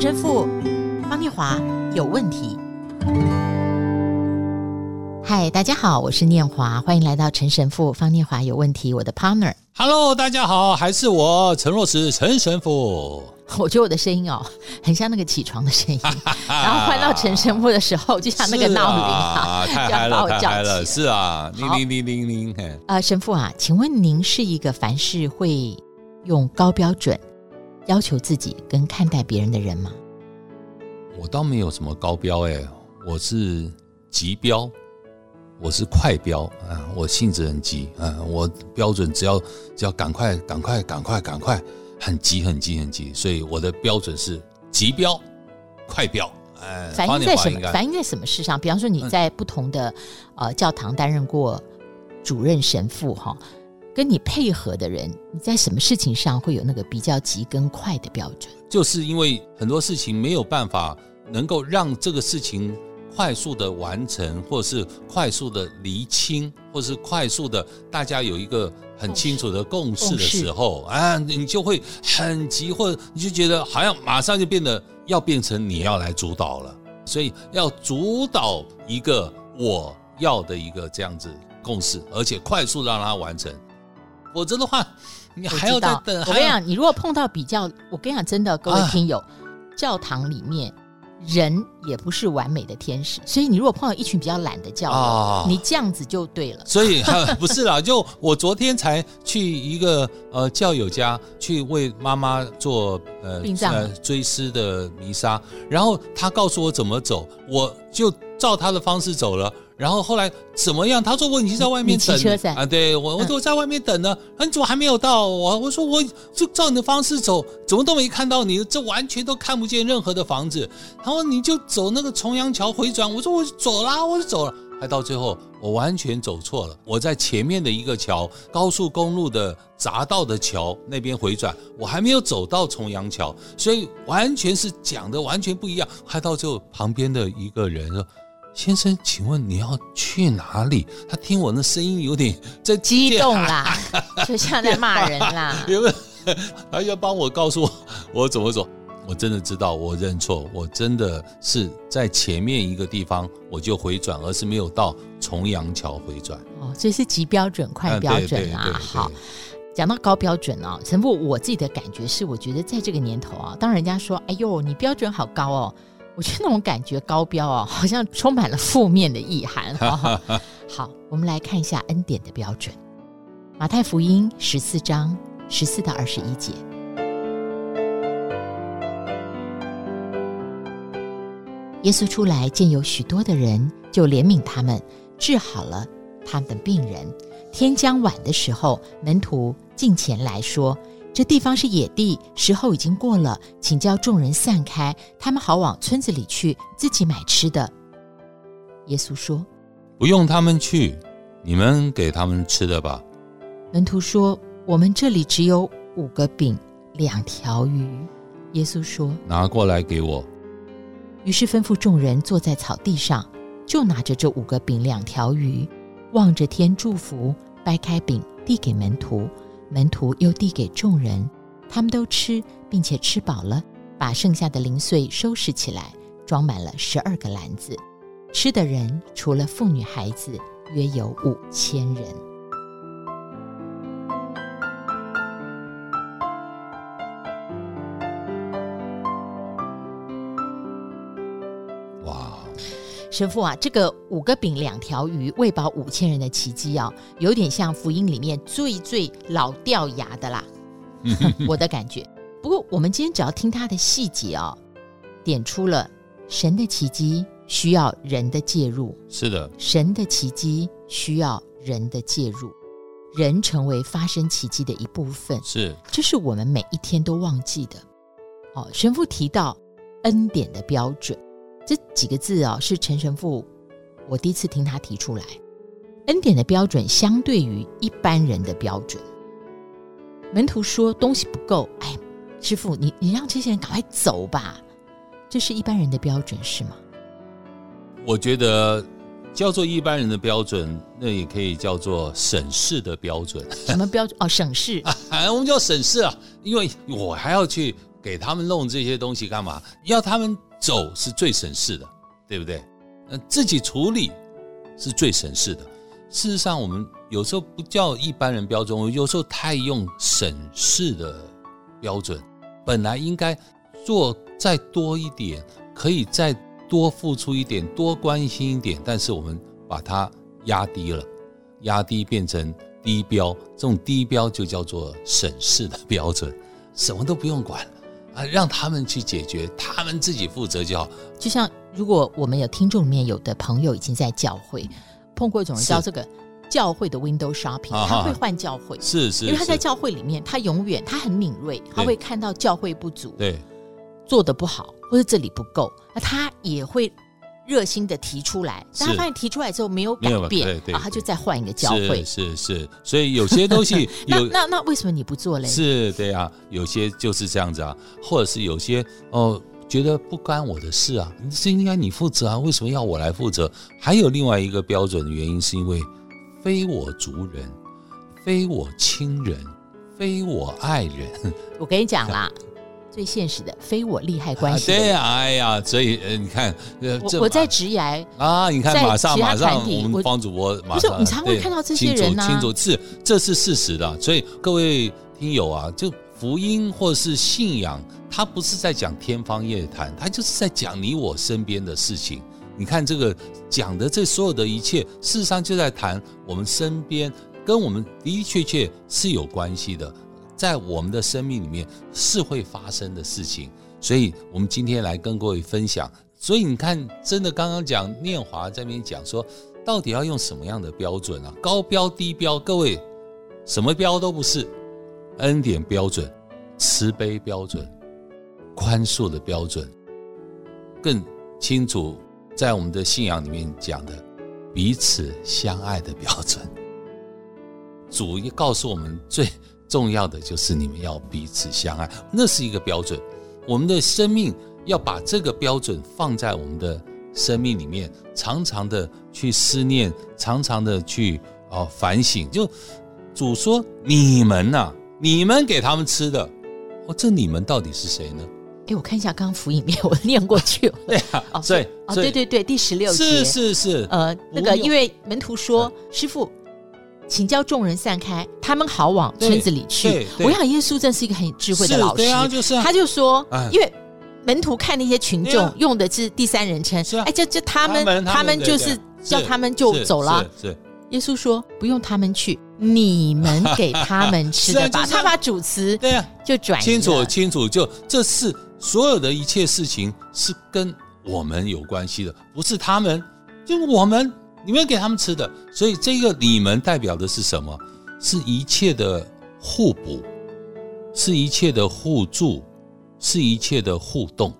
陈神父方念华有问题。嗨，大家好，我是念华，欢迎来到陈神父方念华有问题。我的 partner。Hello，大家好，还是我陈若石陈神父。我觉得我的声音哦，很像那个起床的声音，然后换到陈神父的时候，就像那个 闹铃啊，太嗨了，太嗨了，是啊，铃铃铃铃铃。呃，神父啊，请问您是一个凡事会用高标准要求自己跟看待别人的人吗？我倒没有什么高标哎，我是急标，我是快标啊，我性子很急啊，我标准只要只要赶快赶快赶快赶快。很急，很急，很急，所以我的标准是急标、快标。哎，反映在什么？反映在什么事上？比方说你在不同的、嗯、呃教堂担任过主任神父哈，跟你配合的人，你在什么事情上会有那个比较急跟快的标准？就是因为很多事情没有办法能够让这个事情快速的完成，或者是快速的厘清，或者是快速的大家有一个。很清楚的共识的时候啊，你就会很急，或者你就觉得好像马上就变得要变成你要来主导了，所以要主导一个我要的一个这样子共识，而且快速让它完成，否则的话你还要再等。我跟你讲，你如果碰到比较，我跟你讲真的，各位听友，啊、教堂里面。人也不是完美的天使，所以你如果碰到一群比较懒的教友，哦、你这样子就对了。所以 不是啦，就我昨天才去一个呃教友家去为妈妈做呃呃追思的弥撒，然后他告诉我怎么走，我就照他的方式走了。然后后来怎么样？他说我已经在外面等啊，对我我说我在外面等呢，啊、你怎么还没有到？我我说我就照你的方式走，怎么都没看到你，这完全都看不见任何的房子。他说你就走那个重阳桥回转，我说我走啦，我就走了。还到最后我完全走错了，我在前面的一个桥，高速公路的匝道的桥那边回转，我还没有走到重阳桥，所以完全是讲的完全不一样。还到最后旁边的一个人说。先生，请问你要去哪里？他听我那声音有点在激动啦，就像在骂人啦。有没有？他要帮我告诉我我怎么走？我真的知道，我认错，我真的是在前面一个地方我就回转，而是没有到重阳桥回转。哦，这是极标准、快标准啊。好，讲到高标准啊，陈父，我自己的感觉是，我觉得在这个年头啊，当人家说“哎呦，你标准好高哦”。我觉得那种感觉高标哦，好像充满了负面的意涵。好，我们来看一下恩典的标准。马太福音十四章十四到二十一节，耶稣出来见有许多的人，就怜悯他们，治好了他们的病人。天将晚的时候，门徒进前来说。这地方是野地，时候已经过了，请叫众人散开，他们好往村子里去，自己买吃的。耶稣说：“不用他们去，你们给他们吃的吧。”门徒说：“我们这里只有五个饼，两条鱼。”耶稣说：“拿过来给我。”于是吩咐众人坐在草地上，就拿着这五个饼两条鱼，望着天祝福，掰开饼递给门徒。门徒又递给众人，他们都吃，并且吃饱了，把剩下的零碎收拾起来，装满了十二个篮子。吃的人除了妇女孩子，约有五千人。神父啊，这个五个饼两条鱼喂饱五千人的奇迹啊，有点像福音里面最最老掉牙的啦，我的感觉。不过我们今天只要听他的细节哦，点出了神的奇迹需要人的介入。是的，神的奇迹需要人的介入，人成为发生奇迹的一部分。是，这是我们每一天都忘记的。哦，神父提到恩典的标准。这几个字啊、哦，是陈神父，我第一次听他提出来。恩典的标准相对于一般人的标准。门徒说东西不够，哎，师傅，你你让这些人赶快走吧。这是一般人的标准是吗？我觉得叫做一般人的标准，那也可以叫做省事的标准。什么标准？哦，省事。啊，我们叫省事啊，因为我还要去。给他们弄这些东西干嘛？要他们走是最省事的，对不对？呃，自己处理是最省事的。事实上，我们有时候不叫一般人标准，我有时候太用省事的标准。本来应该做再多一点，可以再多付出一点，多关心一点，但是我们把它压低了，压低变成低标，这种低标就叫做省事的标准，什么都不用管啊，让他们去解决，他们自己负责就好。就像如果我们有听众里面有的朋友已经在教会。碰过一种人叫这个教会的 window shopping，他会换教会，是是，因为他在教会里面，他永远他很敏锐，他会看到教会不足，对，做的不好或者这里不够，那他也会热心的提出来。但他发现提出来之后没有改变，啊，他就再换一个教会，是是，所以有些东西 那那那为什么你不做嘞？是对啊，有些就是这样子啊，或者是有些哦。觉得不关我的事啊，是应该你负责啊？为什么要我来负责？还有另外一个标准的原因，是因为非我族人，非我亲人，非我爱人。我跟你讲啦，最现实的，非我利害关系。对啊，哎呀，所以呃，你看，呃，我我在职涯啊，你看，马上马上，我们方主播马上，你常会看到这些人呢，清楚是，这是事实的。所以各位听友啊，就。福音或是信仰，它不是在讲天方夜谭，它就是在讲你我身边的事情。你看这个讲的这所有的一切，事实上就在谈我们身边跟我们的的确确是有关系的，在我们的生命里面是会发生的事情。所以我们今天来跟各位分享。所以你看，真的刚刚讲念华在那边讲说，到底要用什么样的标准啊？高标低标？各位，什么标都不是。恩典标准、慈悲标准、宽恕的标准，更清楚在我们的信仰里面讲的彼此相爱的标准。主一告诉我们最重要的就是你们要彼此相爱，那是一个标准。我们的生命要把这个标准放在我们的生命里面，常常的去思念，常常的去啊反省。就主说你们呐、啊。你们给他们吃的，哦，这你们到底是谁呢？哎，我看一下刚刚福音里面，我念过去。对啊，对对对，第十六节是是是，呃，那个因为门徒说，师父，请叫众人散开，他们好往村子里去。我想耶稣真是一个很智慧的老师，对啊，就是他就说，因为门徒看那些群众用的是第三人称，哎，就就他们他们就是叫他们就走了。是耶稣说不用他们去。你们给他们吃的 吧，他把主词对啊。就转清楚清楚，就这是所有的一切事情是跟我们有关系的，不是他们，就我们，你们给他们吃的，所以这个你们代表的是什么？是一切的互补，是一切的互助，是一切的互动。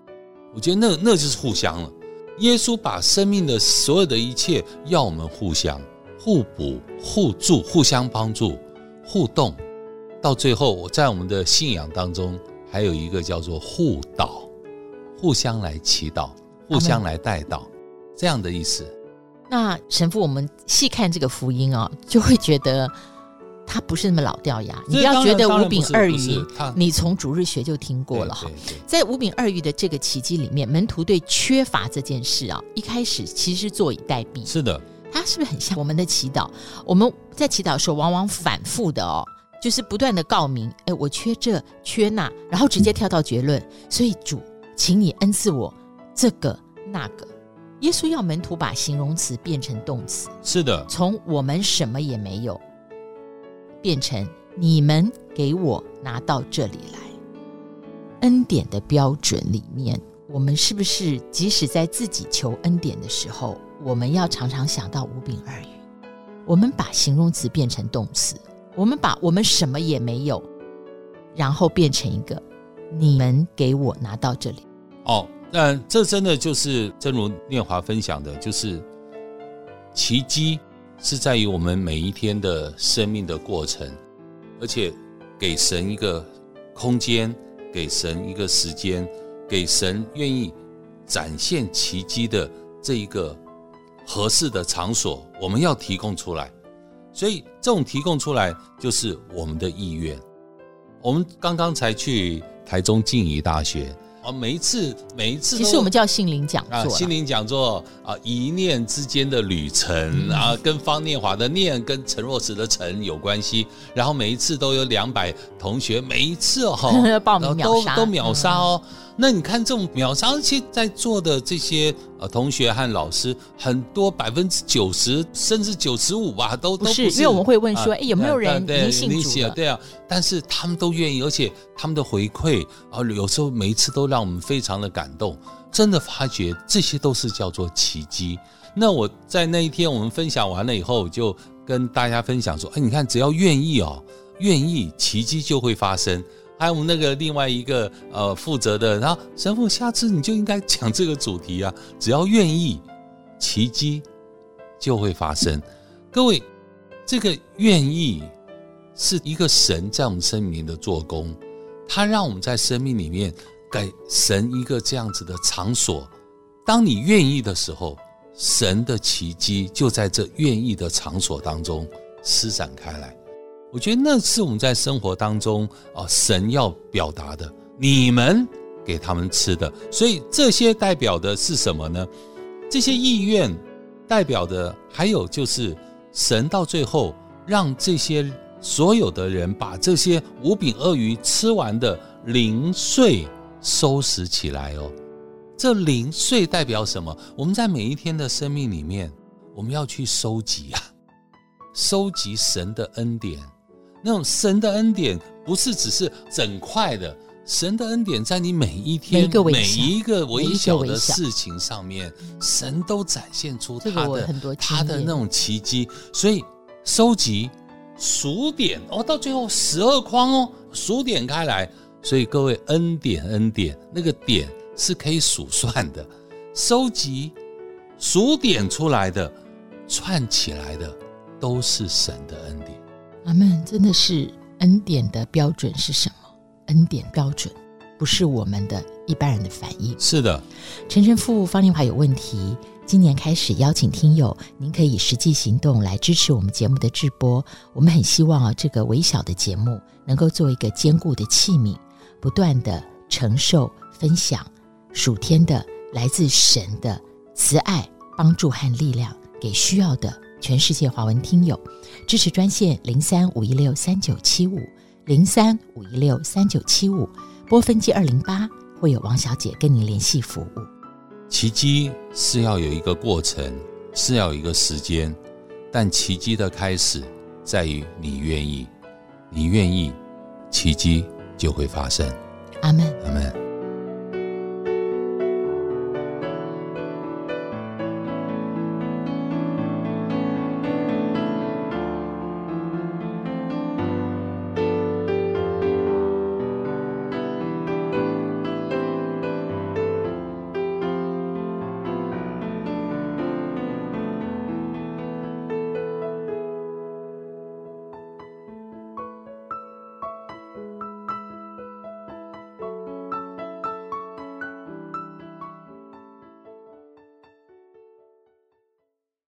我觉得那那就是互相了。耶稣把生命的所有的一切要我们互相。互补、互助、互相帮助、互动，到最后，我在我们的信仰当中，还有一个叫做互祷，互相来祈祷，互相来带祷，这样的意思。那神父，我们细看这个福音啊，就会觉得他不是那么老掉牙。你不要觉得五饼二鱼，你从主日学就听过了哈。在五饼二鱼的这个奇迹里面，门徒对缺乏这件事啊，一开始其实坐以待毙。是的。它是不是很像我们的祈祷？我们在祈祷的时候，往往反复的哦，就是不断的告明，哎，我缺这缺那，然后直接跳到结论。所以主，请你恩赐我这个那个。耶稣要门徒把形容词变成动词，是的，从我们什么也没有，变成你们给我拿到这里来。恩典的标准里面，我们是不是即使在自己求恩典的时候？我们要常常想到五饼二鱼，我们把形容词变成动词，我们把我们什么也没有，然后变成一个你们给我拿到这里。哦，那这真的就是正如念华分享的，就是奇迹是在于我们每一天的生命的过程，而且给神一个空间，给神一个时间，给神愿意展现奇迹的这一个。合适的场所，我们要提供出来，所以这种提供出来就是我们的意愿。我们刚刚才去台中静宜大学。啊，每一次每一次，其实我们叫心灵讲座啊，心灵讲座啊，一念之间的旅程、嗯、啊，跟方念华的念跟陈若慈的陈有关系。然后每一次都有两百同学，每一次哦，报名秒杀都都秒杀哦。嗯那你看这种秒杀，而且在座的这些呃同学和老师，很多百分之九十甚至九十五吧，都不是，都不是，因为我们会问说，哎、呃，有没有人已经信主了？对啊，但是他们都愿意，而且他们的回馈啊，有时候每一次都让我们非常的感动，真的发觉这些都是叫做奇迹。那我在那一天我们分享完了以后，就跟大家分享说，哎，你看，只要愿意哦，愿意，奇迹就会发生。还有我们那个另外一个呃负责的，然后神父，下次你就应该讲这个主题啊！只要愿意，奇迹就会发生。各位，这个愿意是一个神在我们生命里的做工，他让我们在生命里面给神一个这样子的场所。当你愿意的时候，神的奇迹就在这愿意的场所当中施展开来。我觉得那是我们在生活当中啊，神要表达的，你们给他们吃的，所以这些代表的是什么呢？这些意愿代表的还有就是神到最后让这些所有的人把这些五饼二鱼吃完的零碎收拾起来哦。这零碎代表什么？我们在每一天的生命里面，我们要去收集啊，收集神的恩典。那种神的恩典不是只是整块的，神的恩典在你每一天每一个微小的事情上面，神都展现出他的他的那种奇迹。所以收集数点哦，到最后十二框哦，数点开来。所以各位恩典恩典，那个点是可以数算的，收集数点出来的串起来的都是神的恩典。阿们，真的是恩典的标准是什么？恩典标准不是我们的一般人的反应。是的，陈神父方念华有问题。今年开始邀请听友，您可以实际行动来支持我们节目的制播。我们很希望啊，这个微小的节目能够做一个坚固的器皿，不断的承受、分享属天的来自神的慈爱、帮助和力量给需要的。全世界华文听友支持专线零三五一六三九七五零三五一六三九七五，拨分机二零八，会有王小姐跟您联系服务。奇迹是要有一个过程，是要有一个时间，但奇迹的开始在于你愿意，你愿意，奇迹就会发生。阿门，阿门。